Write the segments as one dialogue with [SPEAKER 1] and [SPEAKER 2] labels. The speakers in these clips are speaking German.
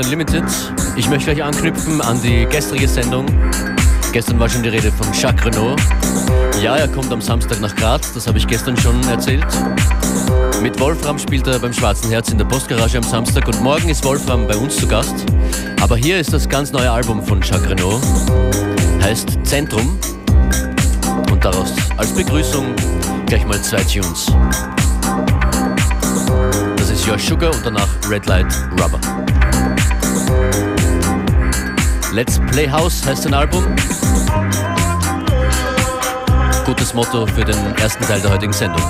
[SPEAKER 1] bei FM4 Unlimited. Ich möchte gleich anknüpfen an die gestrige Sendung. Gestern war schon die Rede von Jacques Renault. Ja, er kommt am Samstag nach Graz, das habe ich gestern schon erzählt. Mit Wolfram spielt er beim Schwarzen Herz in der Postgarage am Samstag und morgen ist Wolfram bei uns zu Gast. Aber hier ist das ganz neue Album von Jacques Renault. Heißt Zentrum. Und daraus als Begrüßung gleich mal zwei Tunes. Das ist Your Sugar und danach Red Light Rubber. Let's Play House heißt ein Album. Gutes Motto für den ersten Teil der heutigen Sendung.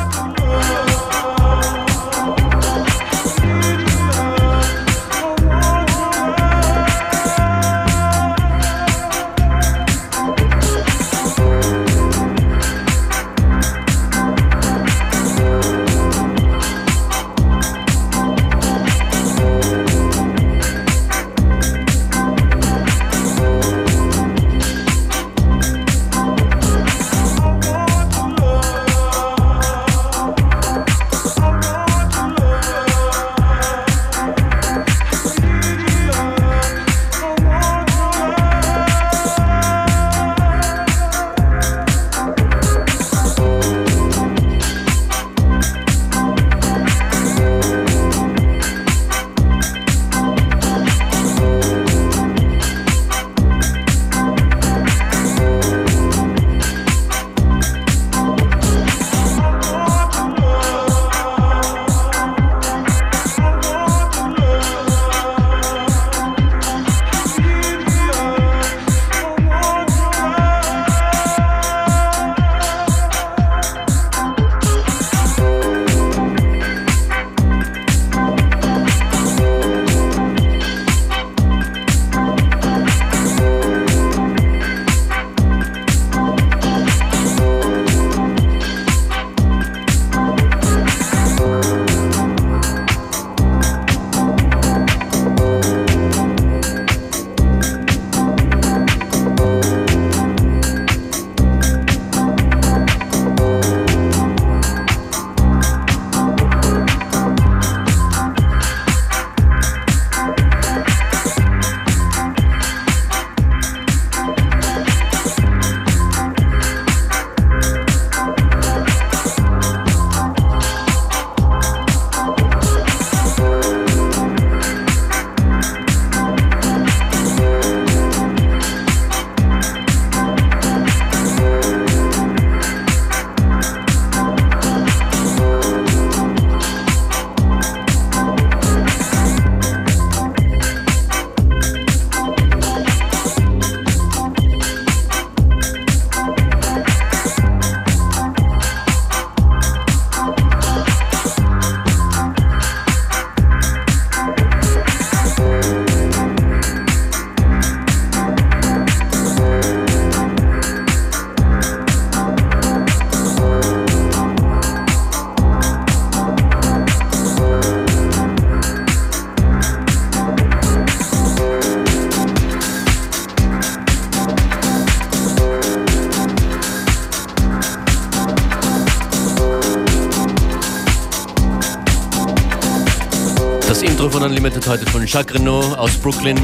[SPEAKER 1] Jacques Renault aus Brooklyn.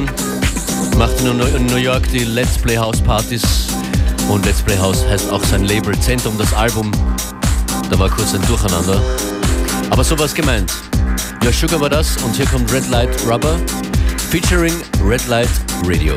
[SPEAKER 1] Macht in New York die Let's Play House Partys. Und Let's Play House heißt auch sein Label Zentrum, das Album. Da war kurz ein Durcheinander. Aber so war es gemeint. Ja, Sugar war das und hier kommt Red Light Rubber featuring Red Light Radio.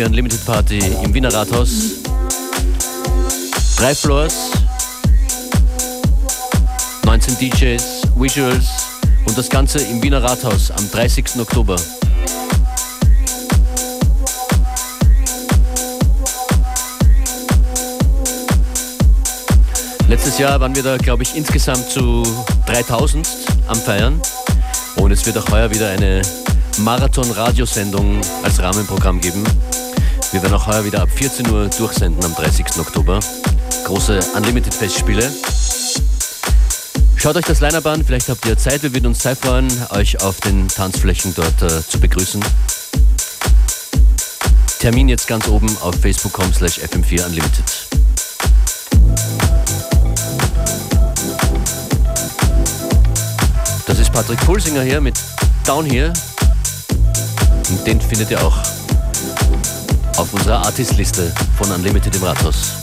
[SPEAKER 1] FM4 Unlimited Party im Wiener Rathaus. Drei Floors, 19 DJs, Visuals und das Ganze im Wiener Rathaus am 30. Oktober. Letztes Jahr waren wir da, glaube ich, insgesamt zu 3000 am Feiern. Und es wird auch heuer wieder eine Marathon-Radiosendung als Rahmenprogramm geben. Wir werden auch heuer wieder ab 14 Uhr durchsenden am 30. Oktober. Große Unlimited-Festspiele. Schaut euch das Line-Up an, vielleicht habt ihr Zeit. Wir würden uns sehr freuen, euch auf den Tanzflächen dort äh, zu begrüßen. Termin jetzt ganz oben auf facebook.com slash fm4 unlimited. Das ist Patrick Pulsinger hier mit Down Here. Und den findet ihr auch auf unserer Artistliste von Unlimited im Rathaus.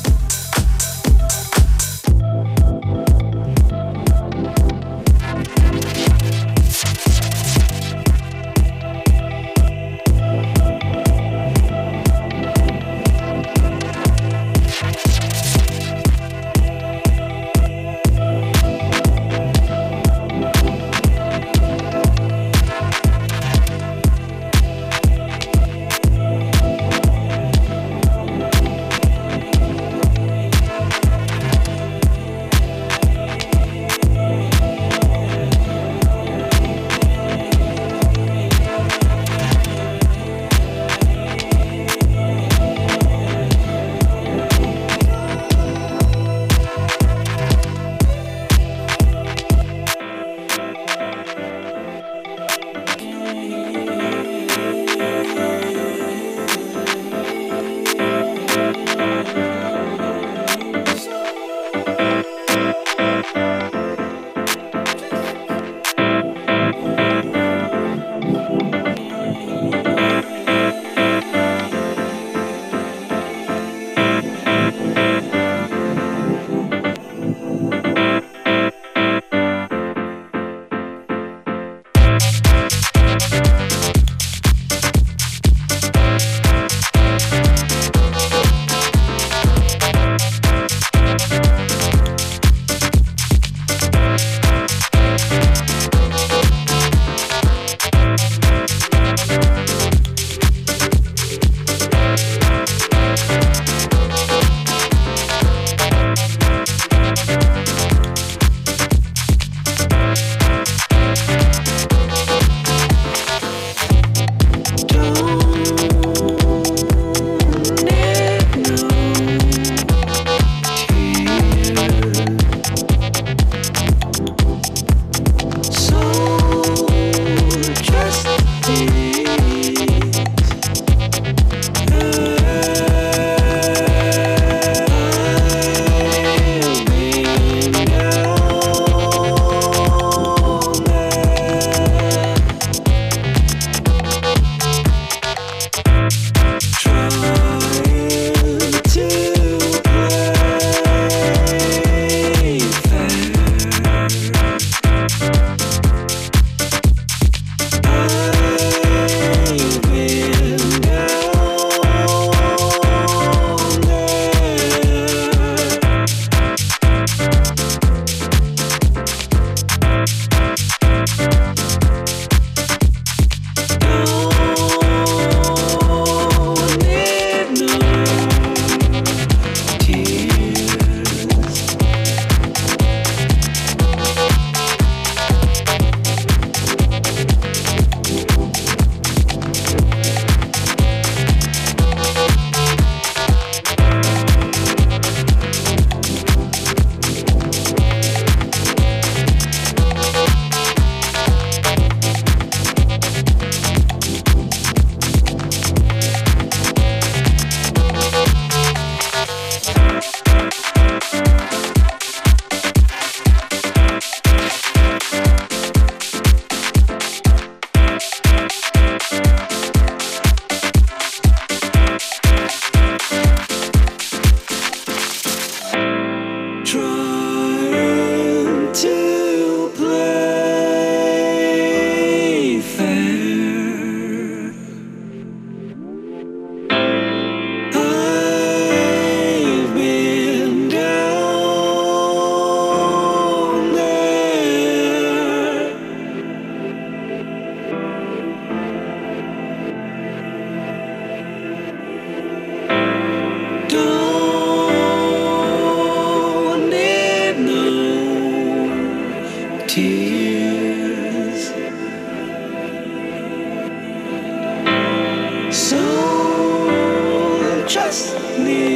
[SPEAKER 2] need.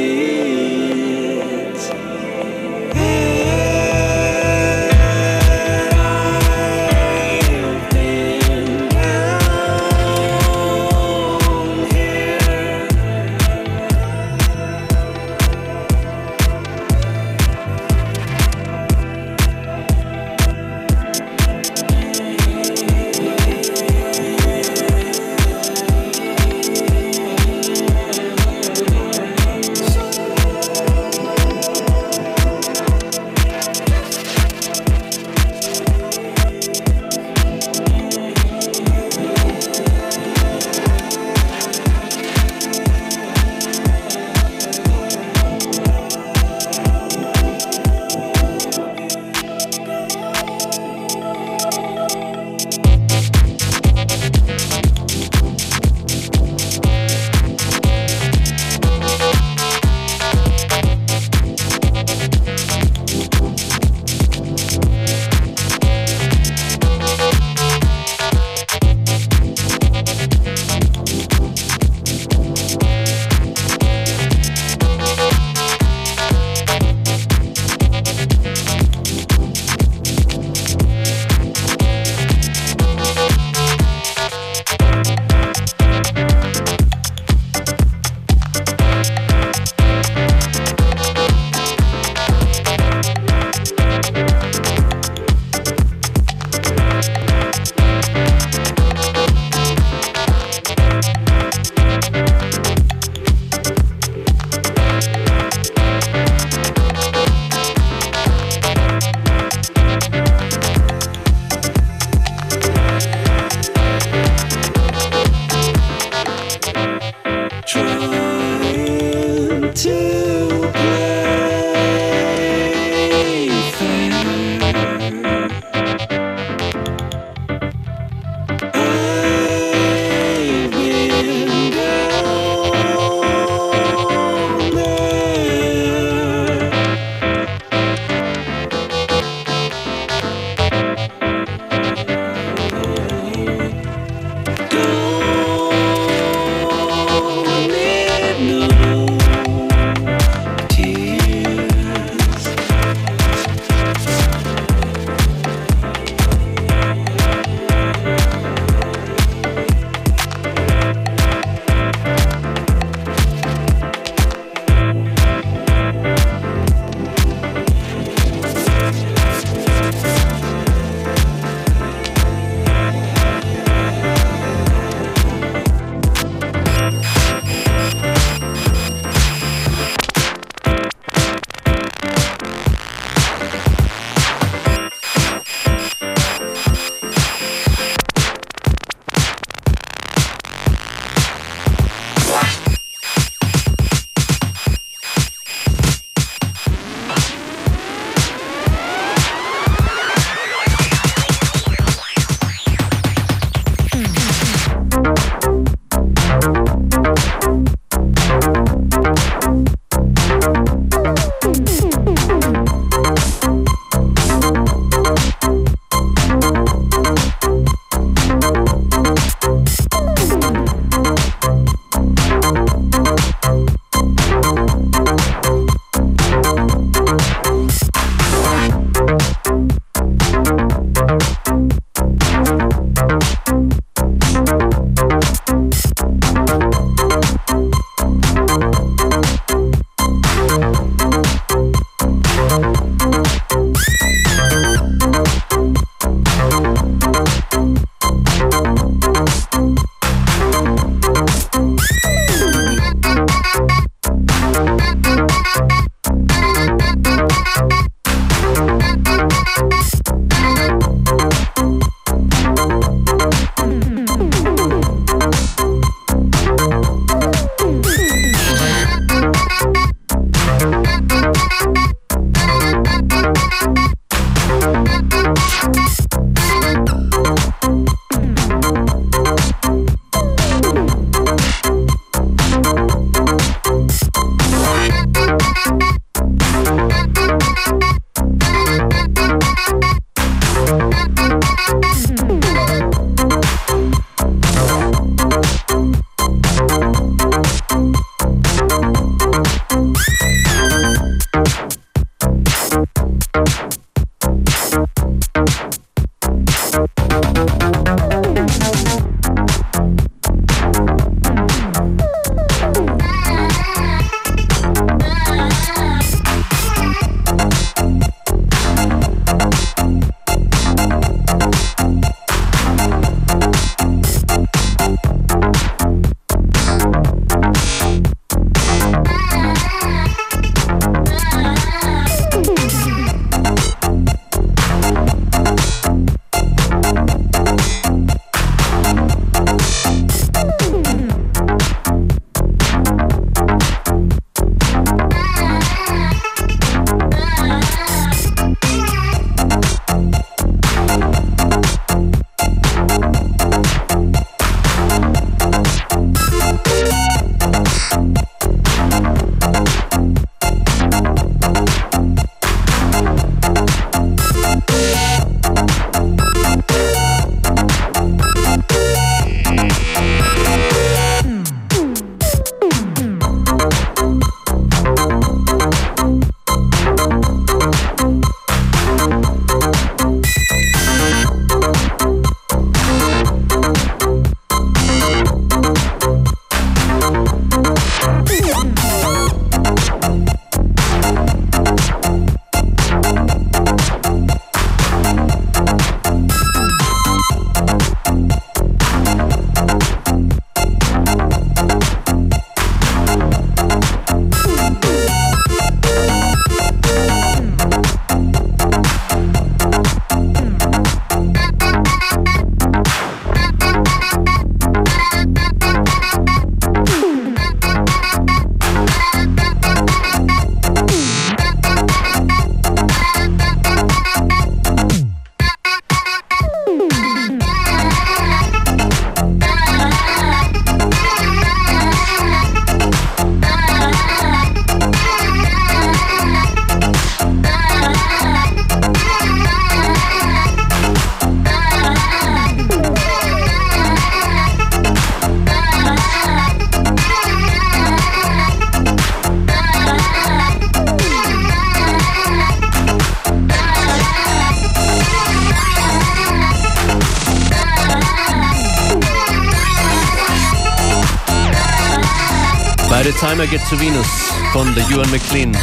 [SPEAKER 2] I Get to Venus von der Ewan McLean.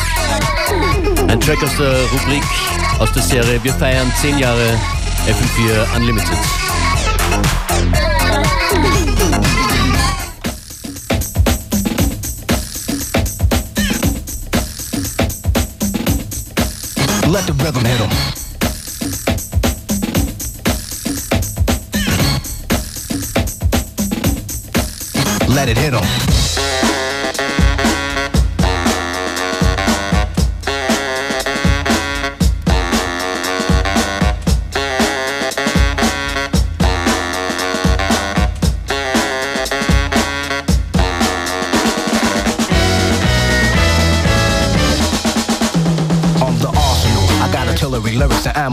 [SPEAKER 2] Ein Track aus der Rubrik, aus der Serie Wir feiern 10 Jahre FM4 Unlimited.
[SPEAKER 3] Let the rhythm hit em. Let it hit em.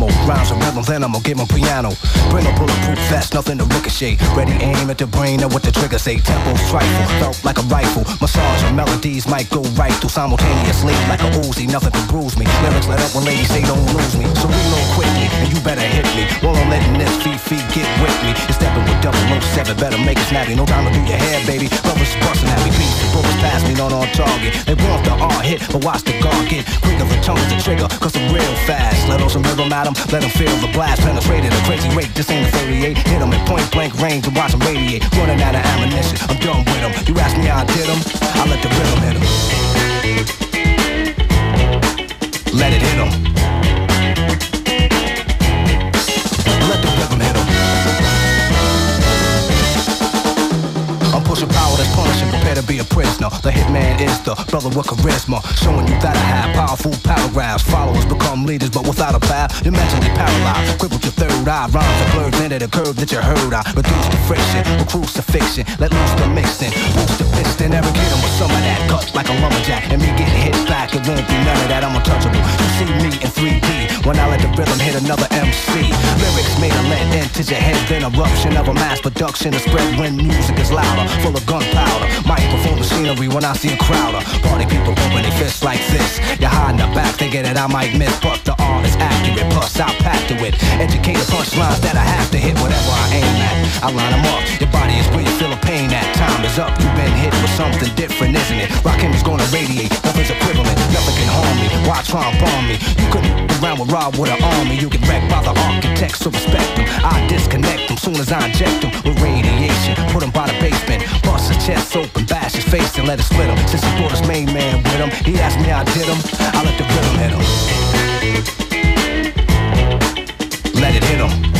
[SPEAKER 3] Ammo. And rhythms, then I'ma give them piano. Bring a bulletproof vest, nothing to ricochet. Ready aim at the brain and what the trigger say. Tempo trifle, felt like a rifle. Massage and melodies might go right through simultaneously. Like a Uzi, nothing can bruise me. Lyrics let up when ladies say don't lose me. So reload quickly, and you better hit me. While I'm letting this feet get with me. You're stepping with double no seven, better make it snappy. No time to do your hair, baby. Brothers busting at me, beats the bullets pass me, not on target. They want the R hit, but watch the guard get quicker the tongue the trigger, cause I'm real fast. Let on some rhythm at them, let them feel the blast. Penetrated a crazy rate, this ain't a 38. Hit them at point blank range and watch them radiate. Running out of ammunition, I'm done with them. You ask me how I did them, I let the rhythm hit them. Let it hit them. To be a prisoner. The hitman is the brother with charisma, showing you that I have powerful paragraphs. Followers become leaders, but without a path, you're mentally paralyzed. Crippled your third eye, rhymes are blurred into the curve that you heard. I reduce the friction, with crucifixion, let loose the mixing, boost the piston, never get him with some of that cut like a lumberjack. And me getting hit back, it won't be none of that. I'm untouchable. You see me in 3D when I let the rhythm hit another MC. Lyrics made a lead into your head, then eruption of a mass production to spread when music is louder, full of gunpowder. Microphone machinery when I see a crowd of party people pumping their fists like this. You're hiding the back, thinking that I might miss, but the R is accurate. Plus, I'll pack to it. Educated punchlines that I have to hit whatever I aim at. I line them up. Your body is where you feel the pain at. Time is up. You've been hit with something different, isn't it? Rockin' is gonna radiate. Nothing's equivalent. Nothing can harm me. Why try and bomb me? You couldn't around with Rob with an army. You get wrecked by the architects, so respect them. I disconnect them soon as I inject them with radiation. Put them by the basement. Bust his chest open, bash his face and let it split him. Since he brought his main man with him, he asked me how I did him. I let the rhythm hit him. Let it hit him.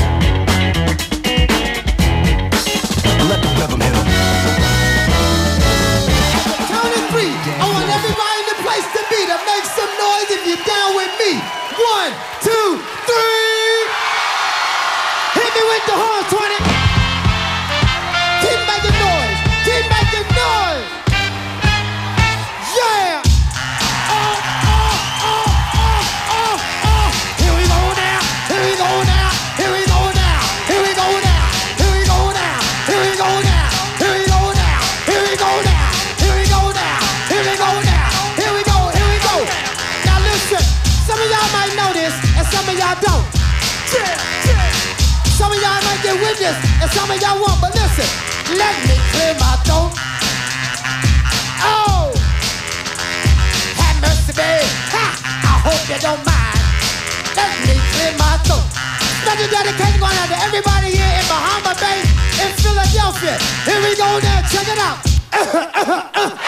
[SPEAKER 4] Special dedication going out to everybody here in Bahama Bay, in Philadelphia. Here we go now. Check it out.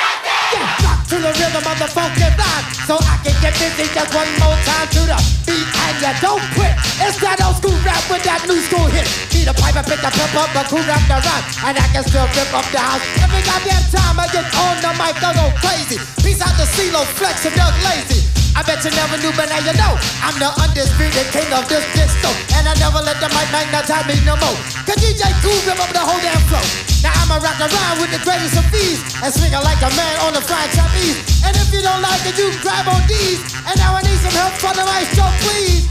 [SPEAKER 4] Yeah, to the rhythm of the funky vibe, so I can get busy just one more time to the beat, and you don't quit. It's that old school rap with that new school hit. Need a pipe and pick a pep up, the cool rap the rhyme, and I can still rip up the house. Every goddamn time I get on the mic, I go crazy. Peace out to CeeLo, Flex, and Doug Lazy. I bet you never knew, but now you know I'm the undisputed king of this disco, and I never let the mic magnetize me no more. Cause DJ Cool rip up the whole damn flow. Now I'ma rock around with the greatest of these and swing like a man on the fried trapeze. And if you don't like it, you can grab on these. And now I need some help from the maestro, please.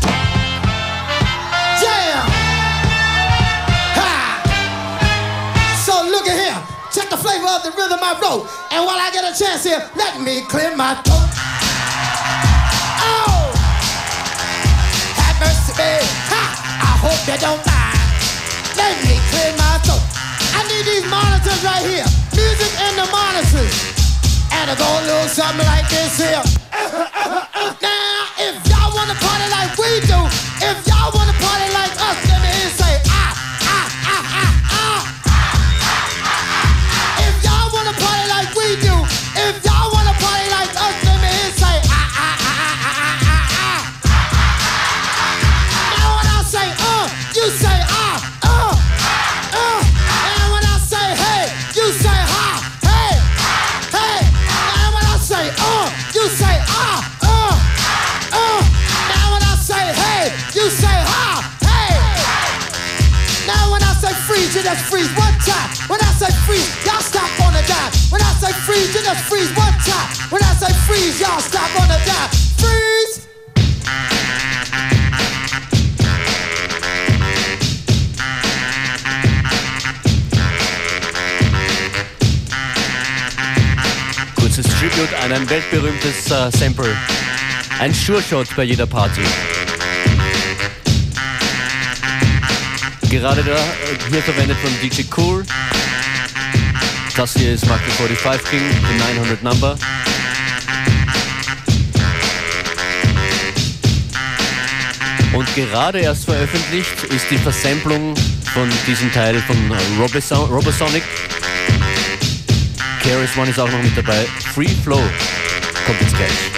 [SPEAKER 4] Jam! Ha! So look at here. Check the flavor of the rhythm I wrote. And while I get a chance here, let me clear my throat. Have. Ha! I hope you don't mind. Let me clear my throat. I need these monitors right here. Music and the monitors. And it go a little something like this here. now, if y'all wanna party like we do, if just freeze one time. When I say freeze, y'all stop on the dime. Freeze.
[SPEAKER 1] Kurzes Tribute an ein weltberühmtes äh, Sample. Ein Sure Shot bei jeder Party. Gerade da, äh, hier verwendet von DJ Cool. Das hier ist Mark 45 King, die 900 Number. Und gerade erst veröffentlicht ist die Versamplung von diesem Teil von Roboson Robosonic. Keras One ist auch noch mit dabei. Free Flow kommt jetzt gleich.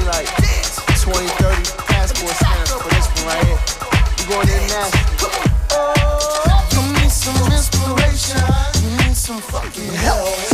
[SPEAKER 5] 20, 30
[SPEAKER 6] passport for this one right here. Going international. Oh, some
[SPEAKER 2] inspiration. Need some fucking help.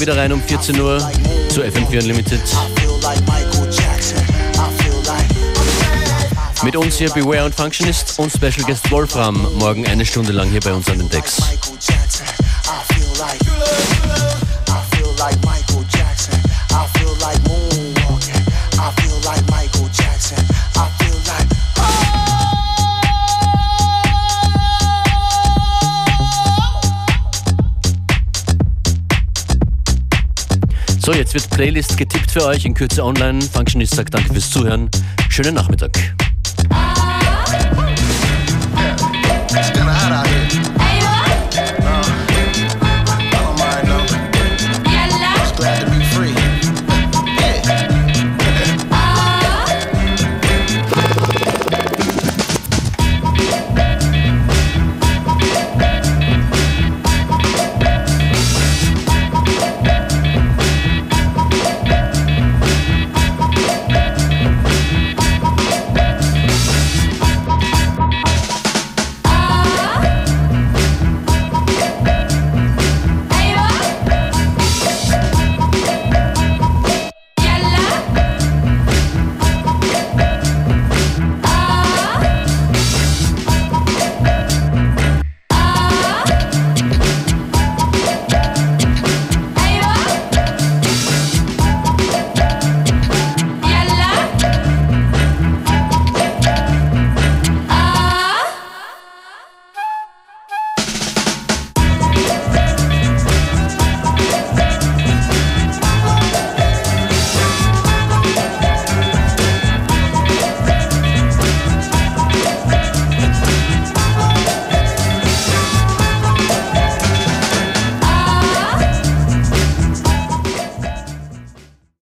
[SPEAKER 2] Morgen wieder rein um 14 Uhr zu FM4 Unlimited. Mit uns hier Beware und Functionist und Special Guest Wolfram morgen eine Stunde lang hier bei uns an den Decks. Jetzt wird Playlist getippt für euch in Kürze online. Functionist sagt danke fürs Zuhören. Schönen Nachmittag.